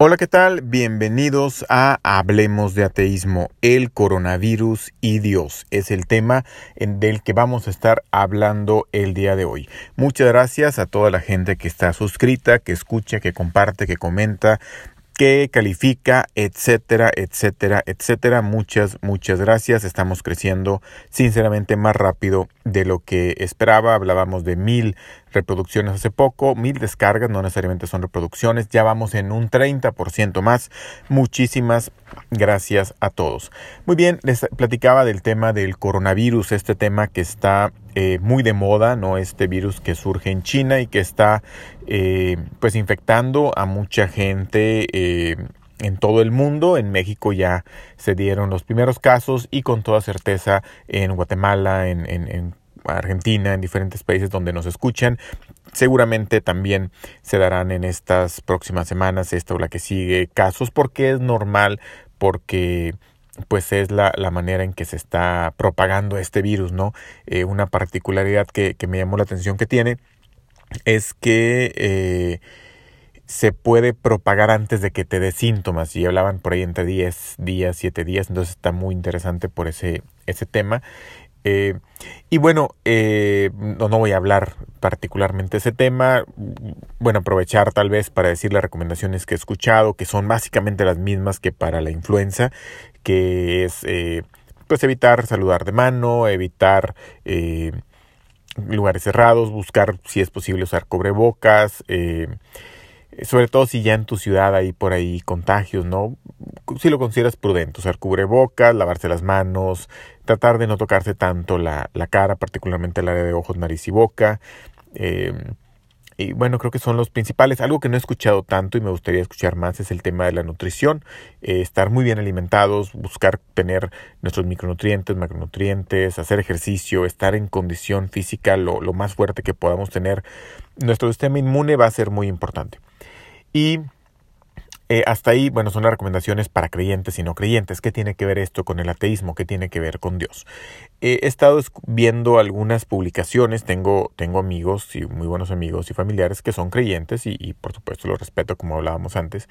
Hola, ¿qué tal? Bienvenidos a Hablemos de Ateísmo. El coronavirus y Dios es el tema del que vamos a estar hablando el día de hoy. Muchas gracias a toda la gente que está suscrita, que escucha, que comparte, que comenta, que califica, etcétera, etcétera, etcétera. Muchas, muchas gracias. Estamos creciendo sinceramente más rápido de lo que esperaba. Hablábamos de mil reproducciones hace poco, mil descargas, no necesariamente son reproducciones, ya vamos en un 30% más. Muchísimas gracias a todos. Muy bien, les platicaba del tema del coronavirus, este tema que está eh, muy de moda, ¿no? Este virus que surge en China y que está eh, pues infectando a mucha gente. Eh, en todo el mundo. En México ya se dieron los primeros casos y con toda certeza en Guatemala, en, en Argentina, en diferentes países donde nos escuchan. Seguramente también se darán en estas próximas semanas, esta o la que sigue, casos porque es normal, porque pues es la, la, manera en que se está propagando este virus, ¿no? Eh, una particularidad que, que, me llamó la atención que tiene es que eh, se puede propagar antes de que te dé síntomas y hablaban por ahí entre 10 días, 7 días, entonces está muy interesante por ese, ese tema. Eh, y bueno, eh, no, no, voy a hablar particularmente de ese tema. Bueno, aprovechar tal vez para decir las recomendaciones que he escuchado, que son básicamente las mismas que para la influenza, que es eh, pues evitar saludar de mano, evitar lugares cerrados, buscar si es posible usar cubrebocas, sobre todo si ya en tu ciudad hay por ahí contagios, ¿no? Si lo consideras prudente, usar cubrebocas, lavarse las manos, tratar de no tocarse tanto la, la cara, particularmente el área de ojos, nariz y boca. Eh, y bueno, creo que son los principales. Algo que no he escuchado tanto y me gustaría escuchar más es el tema de la nutrición. Eh, estar muy bien alimentados, buscar tener nuestros micronutrientes, macronutrientes, hacer ejercicio, estar en condición física lo, lo más fuerte que podamos tener. Nuestro sistema inmune va a ser muy importante. Y eh, hasta ahí, bueno, son las recomendaciones para creyentes y no creyentes. ¿Qué tiene que ver esto con el ateísmo? ¿Qué tiene que ver con Dios? Eh, he estado viendo algunas publicaciones, tengo, tengo amigos y muy buenos amigos y familiares que son creyentes y, por supuesto los respeto como hablábamos antes,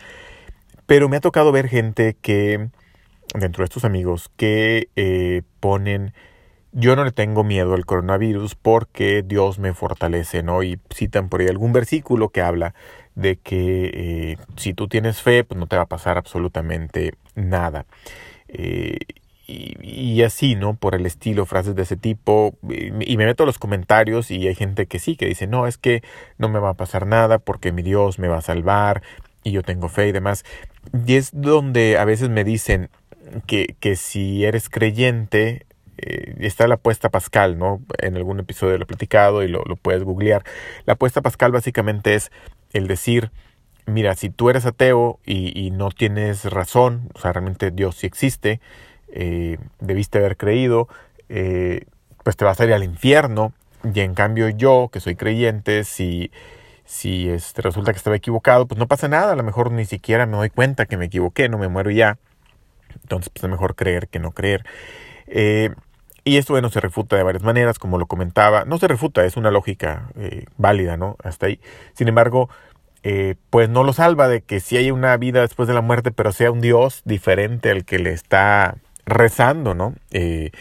pero me ha tocado ver gente que, dentro de estos amigos, que eh, ponen yo no le tengo miedo al coronavirus porque Dios me fortalece, ¿no? Y citan por ahí algún versículo que habla de que eh, si tú tienes fe, pues no te va a pasar absolutamente nada. Eh, y, así, ¿no? Por el estilo, frases de ese tipo. Y, me meto a los comentarios y hay gente que sí, que dice, no, es que no me va a pasar nada porque mi Dios me va a salvar y yo tengo fe y demás. Y es donde a veces me dicen que, que si eres creyente, eh, está la apuesta pascal, ¿no? En algún episodio lo he platicado y lo, puedes googlear. La apuesta pascal básicamente es el decir, mira, si tú eres ateo y, no tienes razón, o sea, realmente Dios sí existe, eh, debiste haber creído, eh, pues te vas a ir al infierno. Y en cambio yo, que soy creyente, si, si este, resulta que estaba equivocado, pues no pasa nada, a lo mejor ni siquiera me doy cuenta que me equivoqué, no me muero ya. Entonces, pues es mejor creer que no creer. Eh, y esto, bueno, se refuta de varias maneras, como lo comentaba. No se refuta, es una lógica eh, válida, ¿no? Hasta ahí. Sin embargo, eh, pues no lo salva de que si hay una vida después de la muerte, pero sea un Dios diferente al que le está rezando, ¿no? Eh,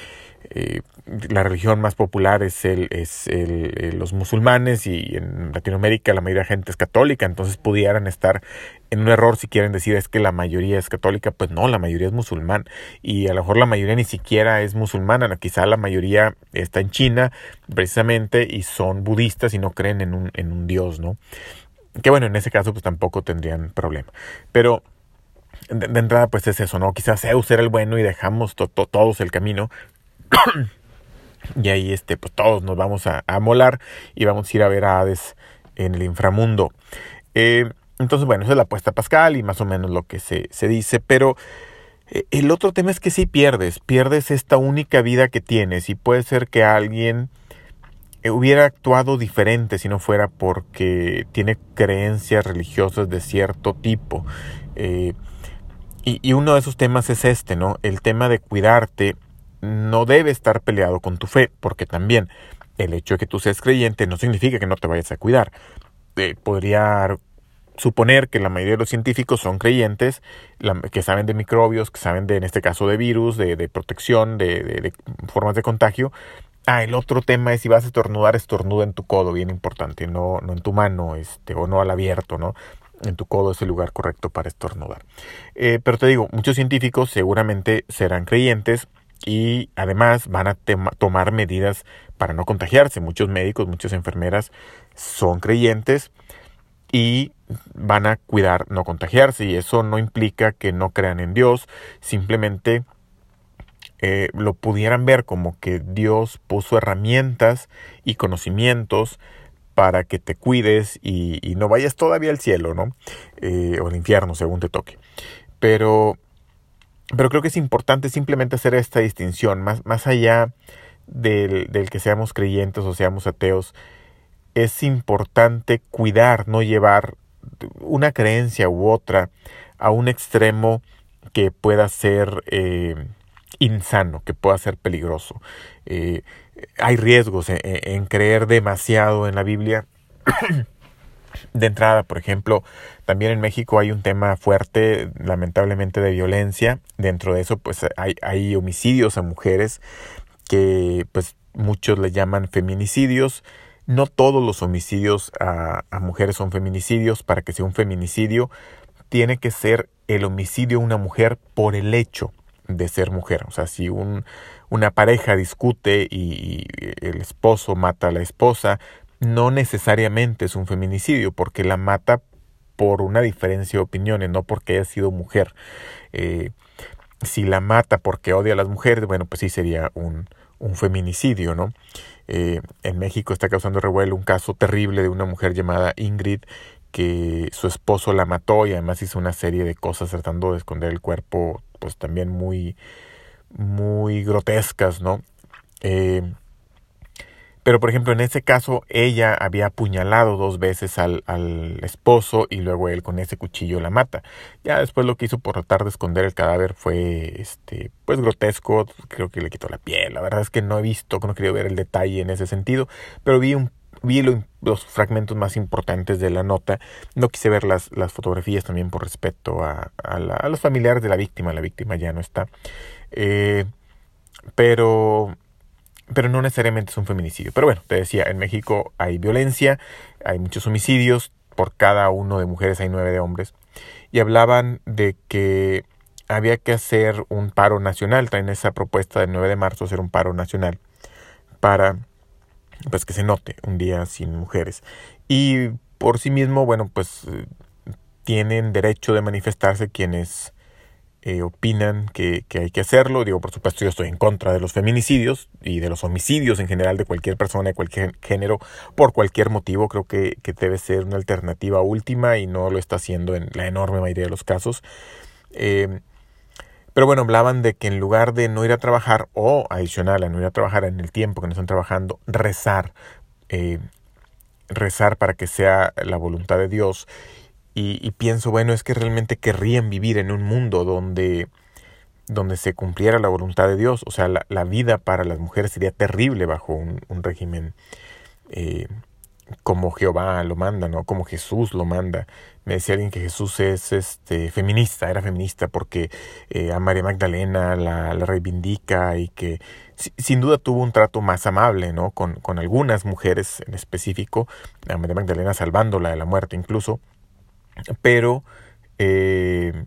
eh, la religión más popular es el es el, los musulmanes y en Latinoamérica la mayoría de gente es católica entonces pudieran estar en un error si quieren decir es que la mayoría es católica pues no la mayoría es musulmán y a lo mejor la mayoría ni siquiera es musulmana quizá la mayoría está en China precisamente y son budistas y no creen en un en un dios no que bueno en ese caso pues tampoco tendrían problema pero de, entrada pues es eso, ¿no? Quizás Zeus era el bueno y dejamos todos el camino, y ahí este, pues todos nos vamos a, molar y vamos a ir a ver a Hades en el inframundo. Eh, entonces, bueno, esa es la apuesta pascal y más o menos lo que se, se dice, pero eh, el otro tema es que si pierdes, pierdes esta única vida que tienes y puede ser que alguien eh, hubiera actuado diferente si no fuera porque tiene creencias religiosas de cierto tipo. y, y, uno de esos temas es este, ¿no? El tema de cuidarte no debe estar peleado con tu fe, porque también el hecho de que tú seas creyente no significa que no te vayas a cuidar. Eh, podría suponer que la mayoría de los científicos son creyentes, que saben de microbios, que saben de, en este caso, de virus, de, protección, de, formas de contagio. Ah, el otro tema es si vas a estornudar, estornuda en tu codo, bien importante, no, no en tu mano, este, o no al abierto, ¿no? En tu codo es el lugar correcto para estornudar. Eh, pero te digo, muchos científicos seguramente serán creyentes y además van a tomar medidas para no contagiarse. Muchos médicos, muchas enfermeras son creyentes y van a cuidar no contagiarse y eso no implica que no crean en Dios, simplemente eh, lo pudieran ver como que Dios puso herramientas y conocimientos para que te cuides y, no vayas todavía al cielo, ¿no? Eh, o al infierno, según te toque. Pero, pero creo que es importante simplemente hacer esta distinción, más, más allá del, del que seamos creyentes o seamos ateos, es importante cuidar, no llevar una creencia u otra a un extremo que pueda ser eh, insano, que pueda ser peligroso. Eh, hay riesgos en, creer demasiado en la Biblia. De entrada, por ejemplo, también en México hay un tema fuerte, lamentablemente, de violencia. Dentro de eso, pues hay, hay homicidios a mujeres que pues muchos le llaman feminicidios. No todos los homicidios a, mujeres son feminicidios. Para que sea un feminicidio, tiene que ser el homicidio a una mujer por el hecho de ser mujer. O sea, si un, una pareja discute y el esposo mata a la esposa, no necesariamente es un feminicidio, porque la mata por una diferencia de opiniones, no porque haya sido mujer. Eh, si la mata porque odia a las mujeres, bueno, pues sí sería un, un feminicidio, ¿no? Eh, en México está causando revuelo un caso terrible de una mujer llamada Ingrid que su esposo la mató y además hizo una serie de cosas tratando de esconder el cuerpo, pues también muy, muy grotescas, ¿no? Eh, pero, por ejemplo, en ese caso, ella había apuñalado dos veces al, esposo y luego él con ese cuchillo la mata. Ya después lo que hizo por tratar de esconder el cadáver fue, este, pues grotesco. Creo que le quitó la piel. La verdad es que no he visto, no he querido ver el detalle en ese sentido, pero vi un vi los fragmentos más importantes de la nota. No quise ver las, fotografías también por respeto a, a, los familiares de la víctima. La víctima ya no está. Eh, pero pero no necesariamente es un feminicidio. Pero bueno, te decía, en México hay violencia, hay muchos homicidios, por cada uno de mujeres hay nueve de hombres, y hablaban de que había que hacer un paro nacional, traen esa propuesta del 9 de marzo, hacer un paro nacional para pues que se note un día sin mujeres. Y por sí mismo, bueno, pues tienen derecho de manifestarse quienes eh, opinan que, hay que hacerlo. Digo, por supuesto, yo estoy en contra de los feminicidios y de los homicidios en general de cualquier persona, de cualquier género, por cualquier motivo. Creo que, debe ser una alternativa última y no lo está haciendo en la enorme mayoría de los casos. Eh, pero bueno, hablaban de que en lugar de no ir a trabajar o adicional a no ir a trabajar en el tiempo que no están trabajando, rezar, eh, rezar para que sea la voluntad de Dios y, pienso, bueno, es que realmente querrían vivir en un mundo donde, donde se cumpliera la voluntad de Dios. O sea, la, vida para las mujeres sería terrible bajo un, régimen eh, como Jehová lo manda, ¿no? Como Jesús lo manda. Me decía alguien que Jesús es este feminista, era feminista porque eh, a María Magdalena la, reivindica y que sin duda tuvo un trato más amable, ¿no? Con, con algunas mujeres en específico, a María Magdalena salvándola de la muerte incluso pero, eh,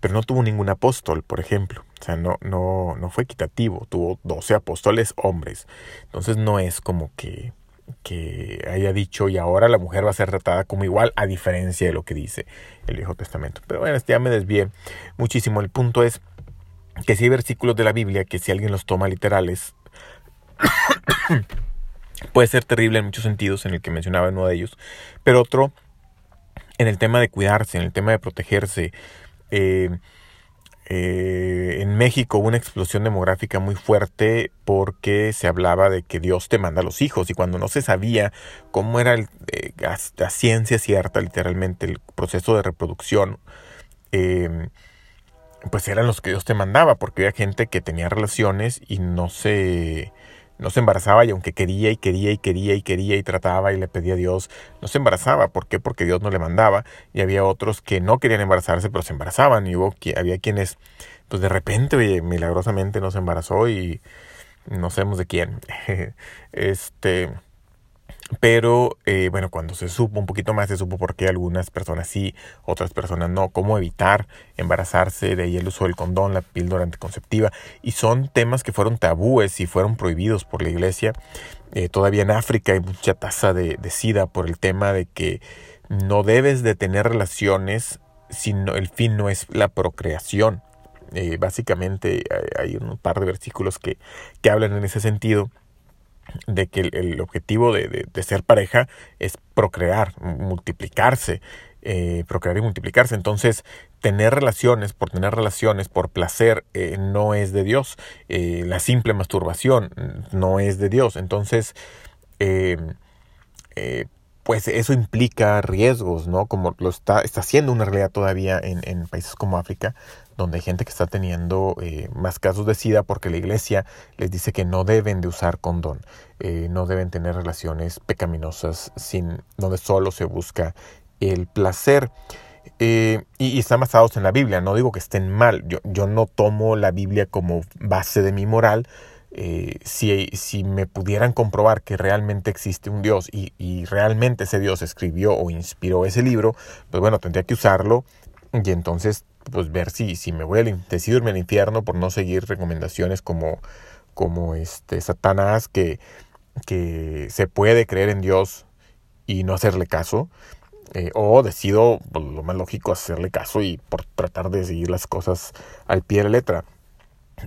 pero no tuvo ningún apóstol, por ejemplo. O sea, no, no, no fue equitativo, tuvo 12 apóstoles hombres. Entonces no es como que, que haya dicho y ahora la mujer va a ser tratada como igual, a diferencia de lo que dice el Viejo Testamento. Pero bueno, ya me desvié muchísimo. El punto es que si hay versículos de la Biblia que si alguien los toma literales, puede ser terrible en muchos sentidos, en el que mencionaba uno de ellos, pero otro en el tema de cuidarse, en el tema de protegerse. Eh, eh, en México hubo una explosión demográfica muy fuerte porque se hablaba de que Dios te manda a los hijos y cuando no se sabía cómo era el, eh, ciencia cierta, literalmente, el proceso de reproducción, pues eran los que Dios te mandaba porque había gente que tenía relaciones y no se no se embarazaba y aunque quería y quería y quería y quería y trataba y le pedía a Dios, no se embarazaba. ¿Por qué? Porque Dios no le mandaba y había otros que no querían embarazarse pero se embarazaban y hubo, había quienes pues de repente, oye, milagrosamente no se embarazó y no sabemos de quién. este pero eh, bueno, cuando se supo un poquito más, se supo por qué algunas personas sí, otras personas no, cómo evitar embarazarse, de ahí el uso del condón, la píldora anticonceptiva, y son temas que fueron tabúes y fueron prohibidos por la iglesia. Eh, todavía en África hay mucha tasa de, sida por el tema de que no debes de tener relaciones si el fin no es la procreación. Eh, básicamente hay un par de versículos que, que hablan en ese sentido de que el, objetivo de, ser pareja es procrear, multiplicarse, eh, procrear y multiplicarse. Entonces, tener relaciones por tener relaciones, por placer, eh, no es de Dios. Eh, la simple masturbación no es de Dios. Entonces, pues eso implica riesgos, ¿no? Como lo está, está siendo una realidad todavía en, en países como África, donde hay gente que está teniendo eh, más casos de SIDA porque la iglesia les dice que no deben de usar condón, eh, no deben tener relaciones pecaminosas sin, donde solo se busca el placer. Eh, y, están basados en la Biblia, no digo que estén mal, yo, yo no tomo la Biblia como base de mi moral, si, si, me pudieran comprobar que realmente existe un Dios y, y, realmente ese Dios escribió o inspiró ese libro, pues bueno, tendría que usarlo y entonces pues ver si, si me voy a decido irme al infierno por no seguir recomendaciones como, como este Satanás que, que se puede creer en Dios y no hacerle caso. Eh, o decido, pues, lo más lógico, hacerle caso y por tratar de seguir las cosas al pie de la letra.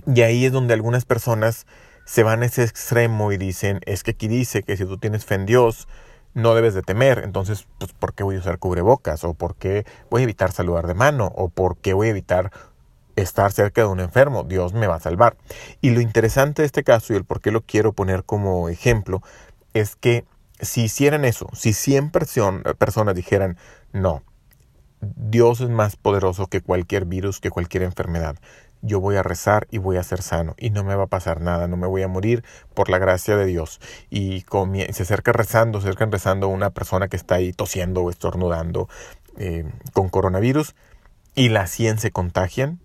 Y ahí es donde algunas personas se van a ese extremo y dicen, es que aquí dice que si tú tienes fe en Dios, no debes de temer. Entonces, pues, ¿por qué voy a usar cubrebocas? ¿O por qué voy a evitar saludar de mano? ¿O por qué voy a evitar estar cerca de un enfermo? Dios me va a salvar. Y lo interesante de este caso y el por qué lo quiero poner como ejemplo es que si hicieran eso, si 100 personas dijeran, no, Dios es más poderoso que cualquier virus, que cualquier enfermedad yo voy a rezar y voy a ser sano y no me va a pasar nada, no me voy a morir por la gracia de Dios. Y se acerca rezando, se acerca rezando una persona que está ahí tosiendo o estornudando eh, con coronavirus y las 100 se contagian.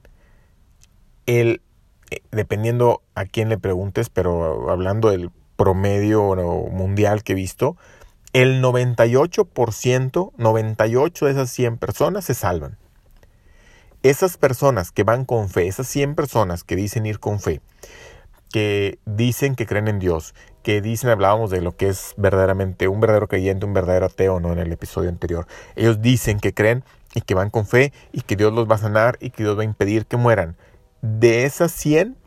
Él, eh, dependiendo a quién le preguntes, pero hablando del promedio mundial que he visto, el 98%, 98 de esas 100 personas se salvan esas personas que van con fe, esas 100 personas que dicen ir con fe, que dicen que creen en Dios, que dicen, hablábamos de lo que es verdaderamente un verdadero creyente, un verdadero ateo, ¿no? En el episodio anterior. Ellos dicen que creen y que van con fe y que Dios los va a sanar y que Dios va a impedir que mueran. De esas 100,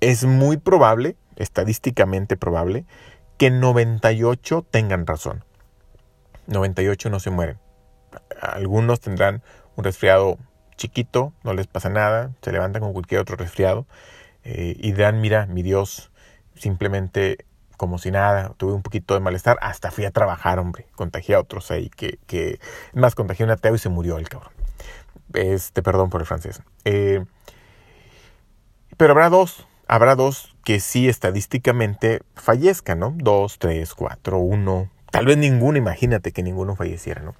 es muy probable, estadísticamente probable, que 98 tengan razón. 98 no se mueren. Algunos tendrán un resfriado chiquito, no les pasa nada, se levantan con cualquier otro resfriado eh, y dirán, mira, mi Dios, simplemente como si nada, tuve un poquito de malestar, hasta fui a trabajar, hombre, contagié a otros ahí, que, que más contagié a un ateo y se murió el cabrón. Este, perdón por el francés. Eh, pero habrá dos, habrá dos que sí estadísticamente fallezcan, ¿no? Dos, tres, cuatro, uno, tal vez ninguno, imagínate que ninguno falleciera, ¿no?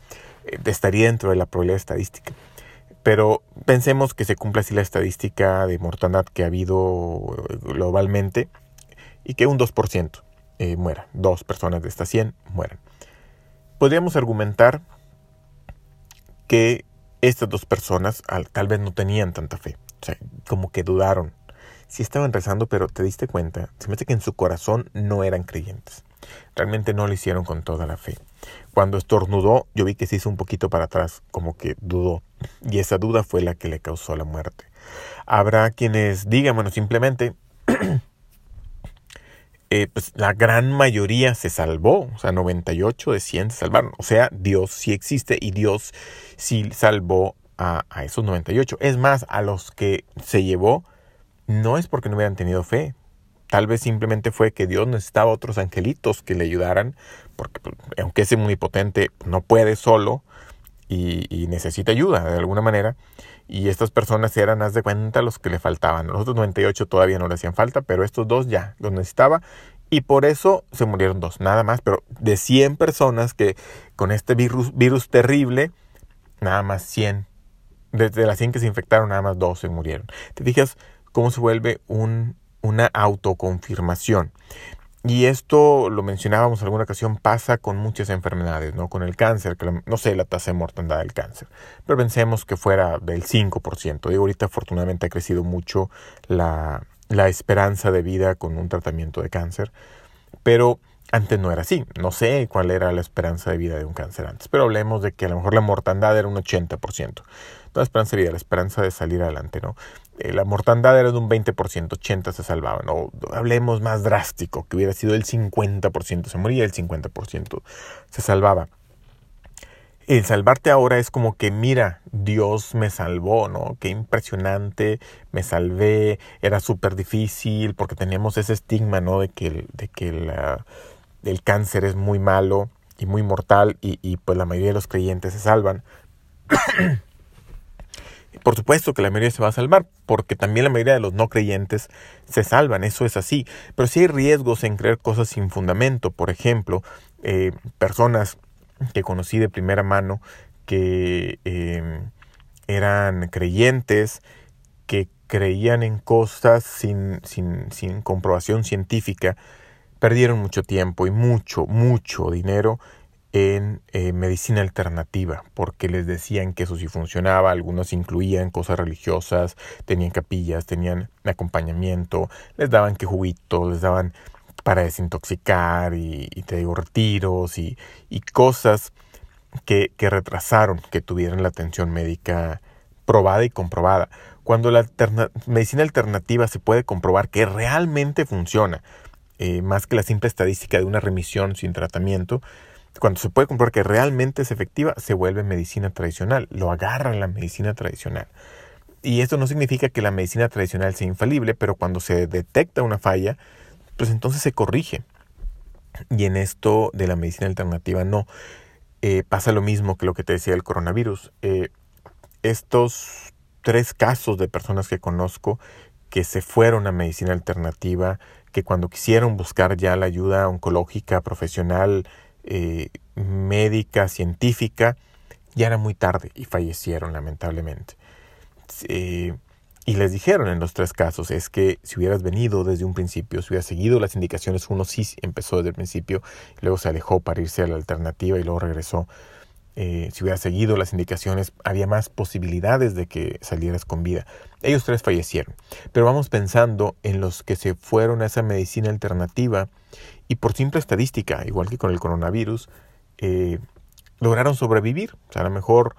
Estaría dentro de la probabilidad estadística. Pero pensemos que se cumpla así la estadística de mortandad que ha habido eh, globalmente y que un 2% eh, muera, dos personas de estas 100 mueran. Podríamos argumentar que estas dos personas tal vez no tenían tanta fe, o sea, como que dudaron. Sí estaban rezando, pero te diste cuenta, se me hace que en su corazón no eran creyentes. Realmente no lo hicieron con toda la fe. Cuando estornudó, yo vi que se hizo un poquito para atrás, como que dudó. Y esa duda fue la que le causó la muerte. Habrá quienes digan, bueno, simplemente eh, pues la gran mayoría se salvó, o sea, 98 de 100 se salvaron. O sea, Dios sí existe y Dios sí salvó a, a, esos 98. Es más, a los que se llevó, no es porque no hubieran tenido fe, Tal vez simplemente fue que Dios necesitaba otros angelitos que le ayudaran, porque pues, aunque es omnipotente, no puede solo. y, necesita ayuda de alguna manera. Y estas personas eran, haz de cuenta, los que le faltaban. Los otros 98 todavía no le hacían falta, pero estos dos ya los necesitaba. Y por eso se murieron dos, nada más. Pero de 100 personas que con este virus, virus terrible, nada más 100. Desde las 100 que se infectaron, nada más dos se murieron. Te fijas cómo se vuelve un, una autoconfirmación. Y esto lo mencionábamos en alguna ocasión, pasa con muchas enfermedades, ¿no? Con el cáncer, que no sé la tasa de mortandad del cáncer, pero pensemos que fuera del 5%. Digo, ahorita afortunadamente ha crecido mucho la, la esperanza de vida con un tratamiento de cáncer, pero antes no era así. No sé cuál era la esperanza de vida de un cáncer antes, pero hablemos de que a lo mejor la mortandad era un 80%. No la esperanza de vida, la esperanza de salir adelante, ¿no? Eh, la mortandad era de un 20%, 80% se salvaban. O hablemos más drástico, que hubiera sido el 50%, se moría el 50%, se salvaba. El salvarte ahora es como que, mira, Dios me salvó, ¿no? Qué impresionante, me salvé, era súper difícil, porque teníamos ese estigma, ¿no? De que, de que la, el cáncer es muy malo y muy mortal y, y pues la mayoría de los creyentes se salvan. Por supuesto que la mayoría se va a salvar, porque también la mayoría de los no creyentes se salvan, eso es así. Pero sí hay riesgos en creer cosas sin fundamento. Por ejemplo, eh, personas que conocí de primera mano que em, eran creyentes, que creían en cosas sin, sin, sin comprobación científica, perdieron mucho tiempo y mucho, mucho dinero en eh, medicina alternativa, porque les decían que eso sí funcionaba, algunos incluían cosas religiosas, tenían capillas, tenían acompañamiento, les daban que juguitos, les daban para desintoxicar y, te digo retiros y, y cosas que, que, retrasaron que tuvieran la atención médica probada y comprobada. Cuando la medicina alternativa se puede comprobar que realmente funciona, eh, más que la simple estadística de una remisión sin tratamiento, cuando se puede comprobar que realmente es efectiva, se vuelve medicina tradicional, lo agarra la medicina tradicional. Y esto no significa que la medicina tradicional sea infalible, pero cuando se detecta una falla, pues entonces se corrige. Y en esto de la medicina alternativa no. Eh, pasa lo mismo que lo que te decía del coronavirus. Eh, estos tres casos de personas que conozco que se fueron a medicina alternativa, que cuando quisieron buscar ya la ayuda oncológica profesional eh, médica, científica, ya era muy tarde y fallecieron lamentablemente. Eh, y les dijeron en los tres casos, es que si hubieras venido desde un principio, si hubieras seguido las indicaciones, uno sí empezó desde el principio, luego se alejó para irse a la alternativa y luego regresó. Eh, si hubieras seguido las indicaciones, había más posibilidades de que salieras con vida. Ellos tres fallecieron. Pero vamos pensando en los que se fueron a esa medicina alternativa y por simple estadística, igual que con el coronavirus, eh, lograron sobrevivir. O sea, a lo mejor,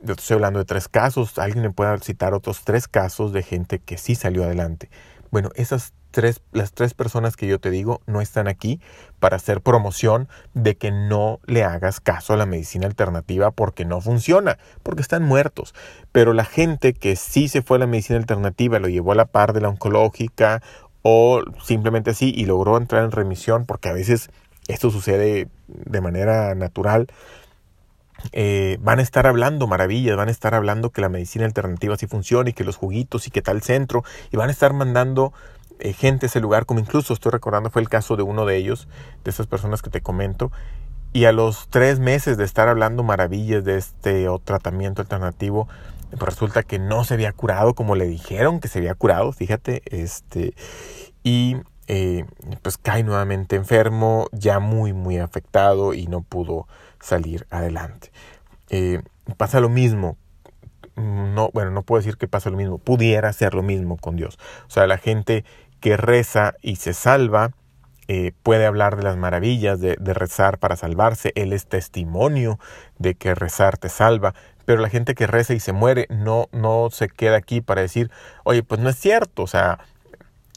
yo estoy hablando de tres casos, alguien me puede citar otros tres casos de gente que sí salió adelante. Bueno, esas tres, las tres personas que yo te digo no están aquí para hacer promoción de que no le hagas caso a la medicina alternativa porque no funciona, porque están muertos. Pero la gente que sí se fue a la medicina alternativa, lo llevó a la par de la oncológica o simplemente así y logró entrar en remisión, porque a veces esto sucede de manera natural, eh, van a estar hablando maravillas, van a estar hablando que la medicina alternativa sí funciona y que los juguitos y que tal centro, y van a estar mandando gente a ese lugar, como incluso estoy recordando fue el caso de uno de ellos, de esas personas que te comento, y a los tres meses de estar hablando maravillas de este tratamiento alternativo, pues resulta que no se había curado como le dijeron que se había curado, fíjate, este, y eh, pues cae nuevamente enfermo, ya muy, muy afectado y no pudo salir adelante. Eh, pasa lo mismo, no, bueno, no puedo decir que pasa lo mismo, pudiera ser lo mismo con Dios. O sea, la gente que reza y se salva, eh, puede hablar de las maravillas de, rezar para salvarse, Él es testimonio de que rezar te salva, pero la gente que reza y se muere no, no se queda aquí para decir, oye, pues no es cierto, o sea,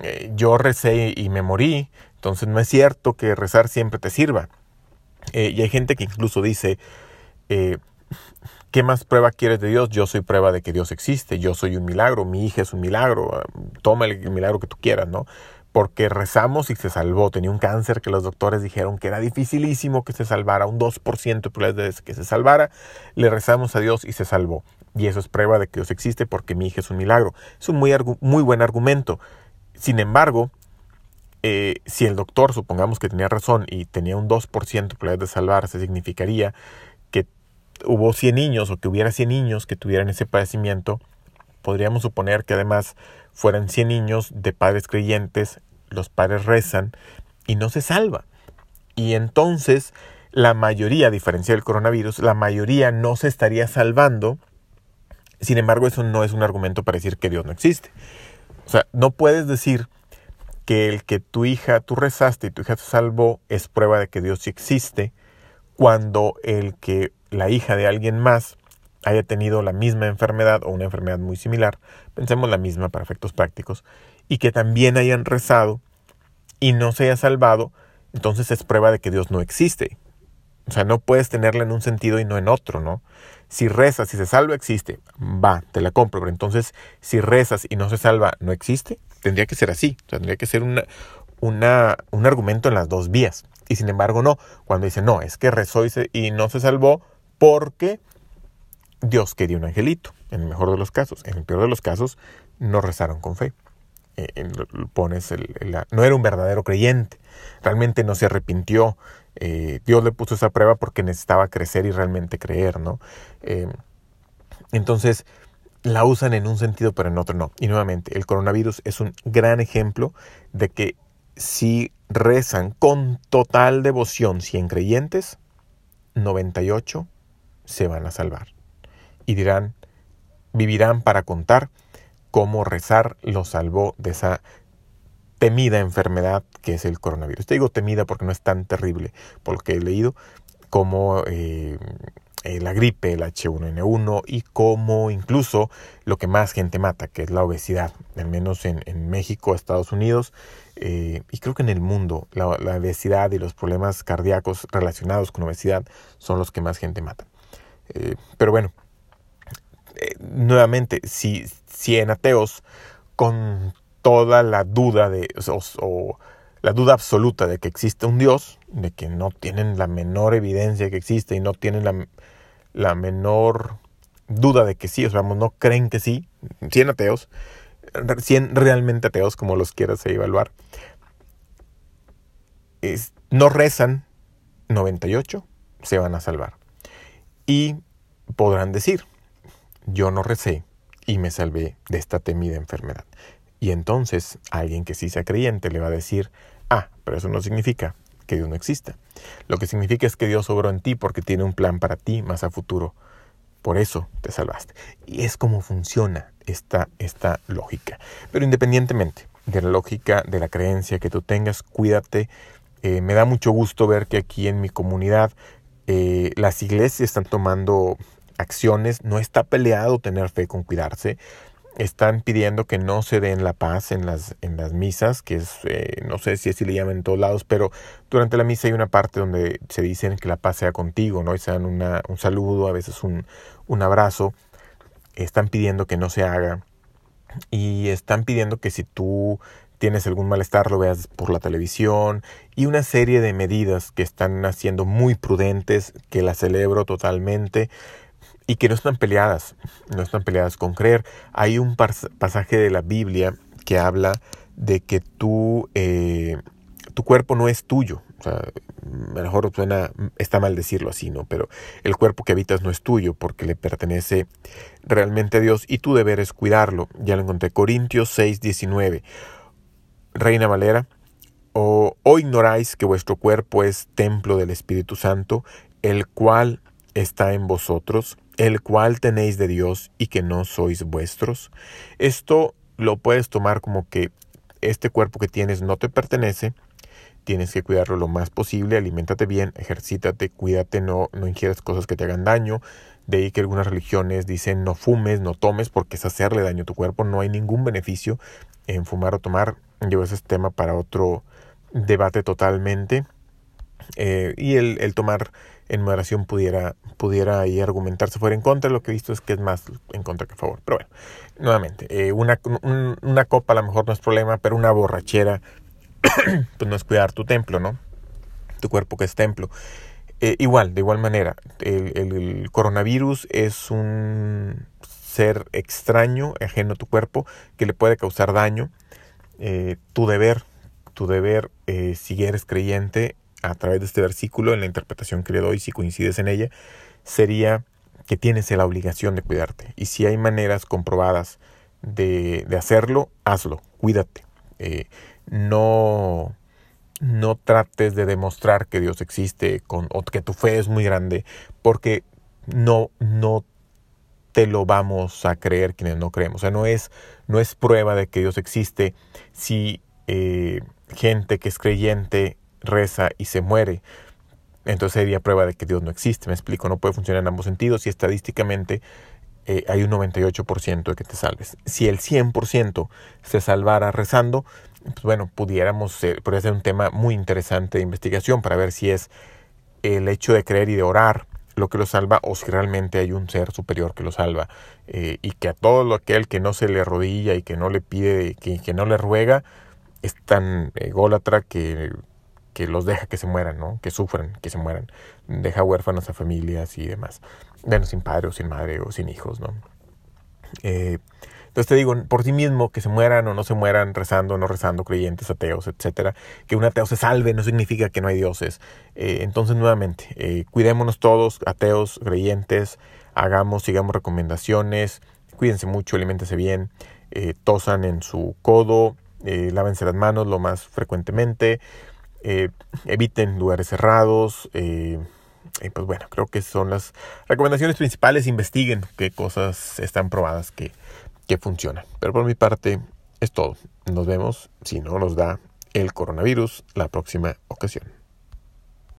eh, yo recé y me morí, entonces no es cierto que rezar siempre te sirva. Eh, y hay gente que incluso dice, ¿qué más prueba quieres de Dios? Yo soy prueba de que Dios existe, yo soy un milagro, mi hija es un milagro, toma el milagro que tú quieras, ¿no? porque rezamos y se salvó. Tenía un cáncer que los doctores dijeron que era dificilísimo que se salvara, un 2% de probabilidades de que se salvara. Le rezamos a Dios y se salvó. Y eso es prueba de que Dios existe porque mi hija es un milagro. Es un muy, muy buen argumento. Sin embargo, eh, si el doctor, supongamos que tenía razón y tenía un 2% de probabilidad de salvarse, significaría hubo 100 niños o que hubiera 100 niños que tuvieran ese padecimiento. Podríamos suponer que además fueran 100 niños de padres creyentes, los padres rezan y no se salva. Y entonces la mayoría, a diferencia del coronavirus, la mayoría no se estaría salvando. Sin embargo, eso no es un argumento para decir que Dios no existe. O sea, no puedes decir que el que tu hija, tú rezaste y tu hija se salvó es prueba de que Dios sí existe, cuando el que la hija de alguien más haya tenido la misma enfermedad o una enfermedad muy similar, pensemos la misma para efectos prácticos, y que también hayan rezado y no se haya salvado, entonces es prueba de que Dios no existe. O sea, no puedes tenerla en un sentido y no en otro, ¿no? Si rezas y se salva, existe. Va, te la compro. Pero entonces, si rezas y no se salva, ¿no existe? Tendría que ser así. Tendría que ser una, una, un argumento en las dos vías. Y sin embargo, no. Cuando dice, no, es que rezó y, y no se salvó porque Dios quería un angelito, en el mejor de los casos. En el peor de los casos, no rezaron con fe. Eh, pones no era un verdadero creyente, realmente no se arrepintió. Eh, Dios le puso esa prueba porque necesitaba crecer y realmente creer, ¿no? Eh, entonces, la usan en un sentido, pero en otro no. Y nuevamente, el coronavirus es un gran ejemplo de que si rezan con total devoción 100 creyentes, 98 se van a salvar y dirán, vivirán para contar cómo rezar los salvó de esa temida enfermedad que es el coronavirus. Te digo temida porque no es tan terrible, por lo que he leído, como eh, la gripe, el H1N1 y como incluso lo que más gente mata, que es la obesidad, al menos en, México, Estados Unidos eh, y creo que en el mundo, la, obesidad y los problemas cardíacos relacionados con obesidad son los que más gente mata. pero bueno, eh, nuevamente, si, si en ateos, con toda la duda de, o, la duda absoluta de que existe un Dios, de que no tienen la menor evidencia que existe y no tienen la, la menor duda de que sí, o sea, no creen que sí, 100 ateos, 100 realmente ateos, como los quieras evaluar, no rezan 98, se van a salvar. Y podrán decir, yo no recé y me salvé de esta temida enfermedad. Y entonces alguien que sí sea creyente le va a decir, ah, pero eso no significa que Dios no exista. Lo que significa es que Dios obró en ti porque tiene un plan para ti más a futuro. Por eso te salvaste. Y es como funciona esta, esta lógica. Pero independientemente de la lógica, de la creencia que tú tengas, cuídate. Eh, me da mucho gusto ver que aquí en mi comunidad eh, las iglesias están tomando acciones, no está peleado tener fe con cuidarse. Están pidiendo que no se den la paz en las, en las misas, que es, eh, no sé si así le llaman en todos lados, pero durante la misa hay una parte donde se dicen que la paz sea contigo, ¿no? Y se dan una, un saludo, a veces un, un abrazo. Están pidiendo que no se haga. Y están pidiendo que si tú tienes algún malestar lo veas por la televisión y una serie de medidas que están haciendo muy prudentes, que las celebro totalmente, y que no están peleadas, no están peleadas con creer. Hay un pasaje de la Biblia que habla de que tú, eh, tu cuerpo no es tuyo. O sea, mejor suena, está mal decirlo así, ¿no? Pero el cuerpo que habitas no es tuyo porque le pertenece realmente a Dios y tu deber es cuidarlo. Ya lo encontré. Corintios 6, 19. Reina Valera, o, ignoráis que vuestro cuerpo es templo del Espíritu Santo, el cual está en vosotros, el cual tenéis de Dios y que no sois vuestros. Esto lo puedes tomar como que este cuerpo que tienes no te pertenece, tienes que cuidarlo lo más posible, aliméntate bien, ejercítate, cuídate, no, no ingieras cosas que te hagan daño. De ahí que algunas religiones dicen no fumes, no tomes, porque es hacerle daño a tu cuerpo. No hay ningún beneficio en fumar o tomar. Yo ese es tema para otro debate totalmente. Eh, y el, el tomar en moderación pudiera, pudiera ahí argumentarse fuera en contra. Lo que he visto es que es más en contra que a favor. Pero bueno, nuevamente, eh, una, una copa a lo mejor no es problema, pero una borrachera, pues no es cuidar tu templo, ¿no? Tu cuerpo que es templo. Eh, igual, de igual manera, el, coronavirus es un ser extraño, ajeno a tu cuerpo, que le puede causar daño. Eh, tu deber, tu deber, eh, si eres creyente, a través de este versículo, en la interpretación que le doy, si coincides en ella, sería que tienes la obligación de cuidarte. Y si hay maneras comprobadas de, de hacerlo, hazlo, cuídate. no no trates de demostrar que Dios existe con, o que tu fe es muy grande, porque no, no te lo vamos a creer quienes no creemos. O sea, no es, no es prueba de que Dios existe si eh, gente que es creyente reza y se muere. Entonces sería prueba de que Dios no existe. Me explico, no puede funcionar en ambos sentidos y estadísticamente eh, hay un 98% de que te salves. Si el 100% se salvara rezando, pues bueno, pudiéramos, ser, podría ser un tema muy interesante de investigación para ver si es el hecho de creer y de orar lo que lo salva o si realmente hay un ser superior que lo salva eh, y que a todo aquel que no se le arrodilla y que no le pide, que, que no le ruega, es tan ególatra que, que los deja que se mueran, ¿no? Que sufran, que se mueran. Deja huérfanos a familias y demás. Bueno, sin padre o sin madre o sin hijos, ¿no? Eh, entonces te digo, por sí mismo, que se mueran o no se mueran rezando o no rezando, creyentes, ateos, etcétera, que un ateo se salve no significa que no hay dioses. Eh, entonces, nuevamente, eh, cuidémonos todos, ateos, creyentes, hagamos, sigamos recomendaciones, cuídense mucho, alimentense bien, eh, tosan en su codo, lávense las manos lo más frecuentemente, eviten lugares cerrados. y pues bueno, creo que son las recomendaciones principales. Investiguen qué cosas están probadas que que funciona. Pero por mi parte es todo. Nos vemos si no nos da el coronavirus la próxima ocasión.